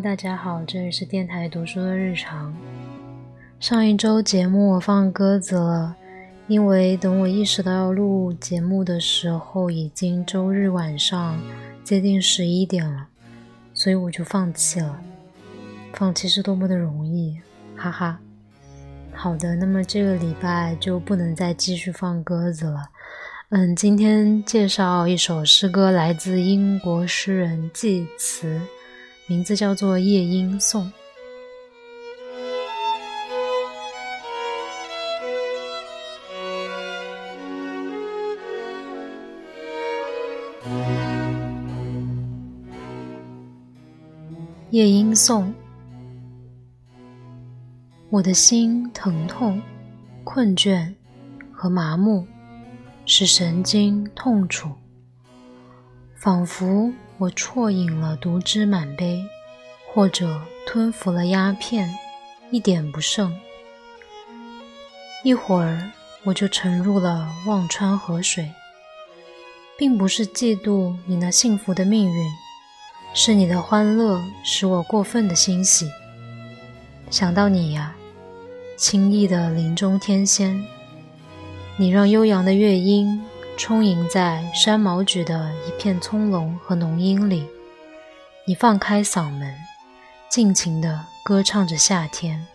大家好，这里是电台读书的日常。上一周节目我放鸽子了，因为等我意识到要录节目的时候，已经周日晚上接近十一点了，所以我就放弃了。放弃是多么的容易，哈哈。好的，那么这个礼拜就不能再继续放鸽子了。嗯，今天介绍一首诗歌，来自英国诗人济慈，名字叫做《夜莺颂》。《夜莺颂》，我的心疼痛、困倦和麻木。使神经痛楚，仿佛我啜饮了毒汁满杯，或者吞服了鸦片，一点不剩。一会儿我就沉入了忘川河水，并不是嫉妒你那幸福的命运，是你的欢乐使我过分的欣喜。想到你呀，轻易的林中天仙。你让悠扬的乐音充盈在山毛榉的一片葱茏和浓荫里，你放开嗓门，尽情地歌唱着夏天。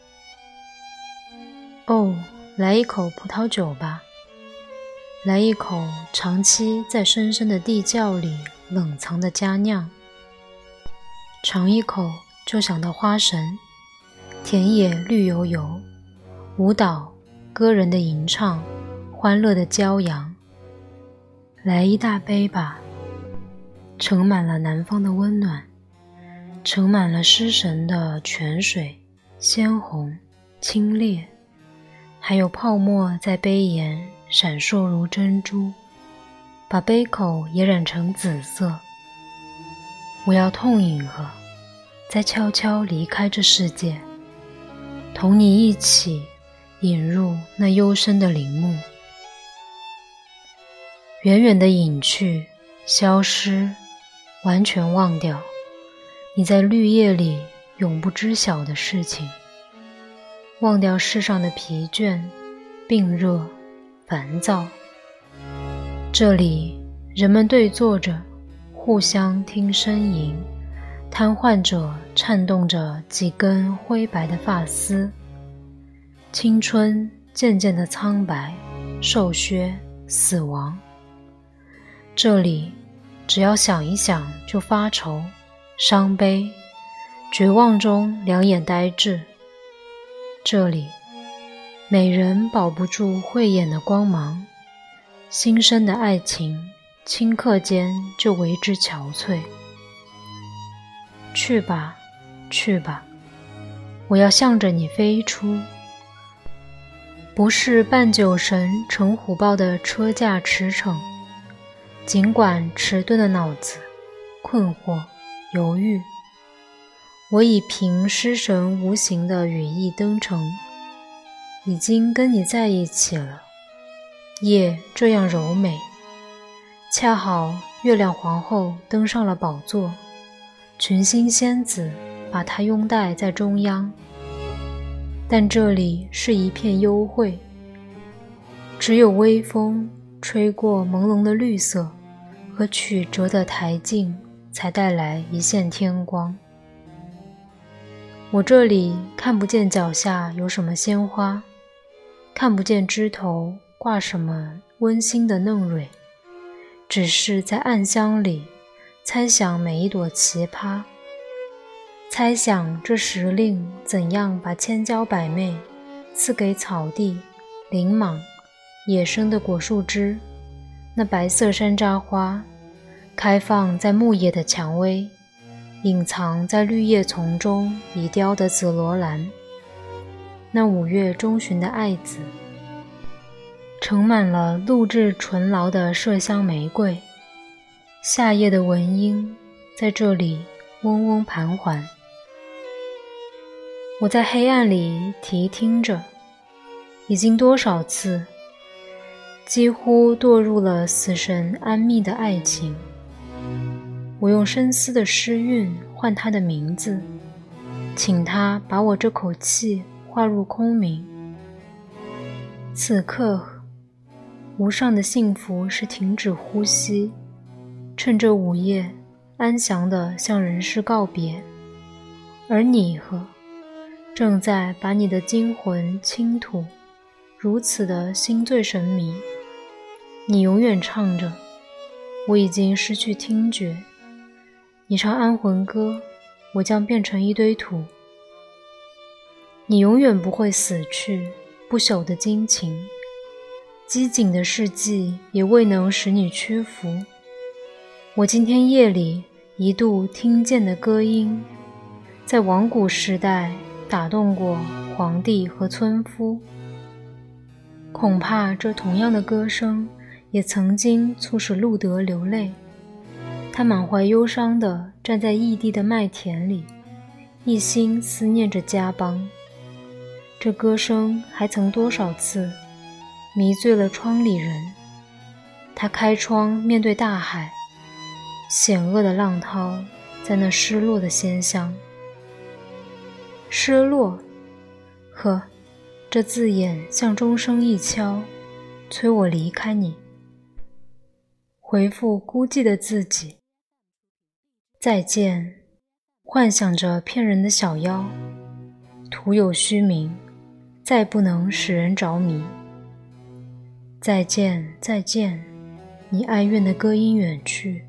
哦，来一口葡萄酒吧，来一口长期在深深的地窖里冷藏的佳酿。尝一口就想到花神，田野绿油油，舞蹈，歌人的吟唱。欢乐的骄阳，来一大杯吧，盛满了南方的温暖，盛满了失神的泉水，鲜红、清冽，还有泡沫在杯沿闪烁如珍珠，把杯口也染成紫色。我要痛饮喝，再悄悄离开这世界，同你一起引入那幽深的陵墓。远远的隐去，消失，完全忘掉你在绿叶里永不知晓的事情，忘掉世上的疲倦、病热、烦躁。这里，人们对坐着，互相听呻吟，瘫痪者颤动着几根灰白的发丝，青春渐渐的苍白、瘦削、死亡。这里，只要想一想就发愁、伤悲、绝望中两眼呆滞。这里，美人保不住慧眼的光芒，新生的爱情顷刻间就为之憔悴。去吧，去吧，我要向着你飞出，不是半酒神乘虎豹的车驾驰骋。尽管迟钝的脑子困惑犹豫，我已凭诗神无形的羽翼登程，已经跟你在一起了。夜这样柔美，恰好月亮皇后登上了宝座，群星仙子把她拥戴在中央。但这里是一片幽会，只有微风。吹过朦胧的绿色和曲折的台径，才带来一线天光。我这里看不见脚下有什么鲜花，看不见枝头挂什么温馨的嫩蕊，只是在暗香里猜想每一朵奇葩，猜想这时令怎样把千娇百媚赐给草地、林莽。野生的果树枝，那白色山楂花，开放在木叶的蔷薇，隐藏在绿叶丛中已凋的紫罗兰，那五月中旬的艾子，盛满了露质醇劳的麝香玫瑰，夏夜的蚊莺在这里嗡嗡盘桓。我在黑暗里提听着，已经多少次。几乎堕入了死神安谧的爱情。我用深思的诗韵换他的名字，请他把我这口气化入空明。此刻，无上的幸福是停止呼吸，趁着午夜，安详地向人世告别。而你和正在把你的精魂倾吐，如此的心醉神迷。你永远唱着，我已经失去听觉。你唱安魂歌，我将变成一堆土。你永远不会死去，不朽的激情，机警的事迹也未能使你屈服。我今天夜里一度听见的歌音，在往古时代打动过皇帝和村夫。恐怕这同样的歌声，也曾经促使路德流泪。他满怀忧伤地站在异地的麦田里，一心思念着家邦。这歌声还曾多少次迷醉了窗里人。他开窗面对大海，险恶的浪涛在那失落的鲜香。失落，呵，这字眼像钟声一敲，催我离开你，回复孤寂的自己。再见，幻想着骗人的小妖，徒有虚名，再不能使人着迷。再见，再见，你哀怨的歌音远去，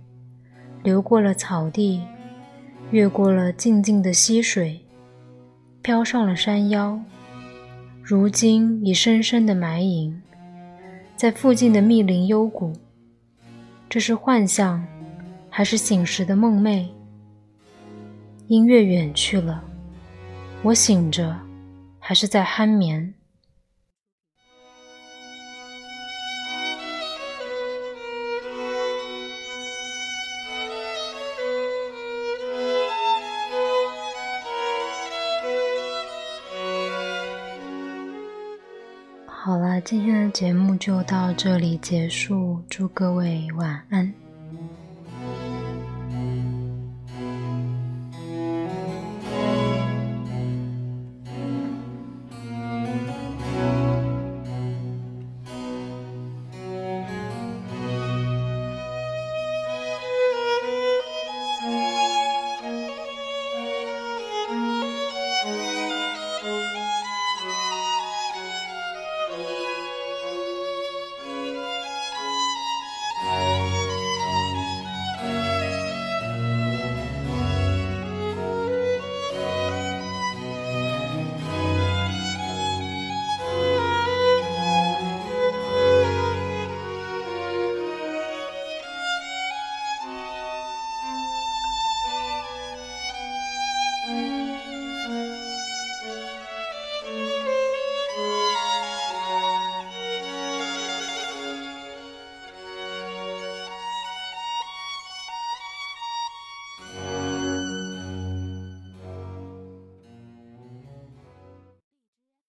流过了草地，越过了静静的溪水，飘上了山腰，如今已深深的埋隐在附近的密林幽谷。这是幻象。还是醒时的梦寐，音乐远去了，我醒着，还是在酣眠。今天的节目就到这里结束，祝各位晚安。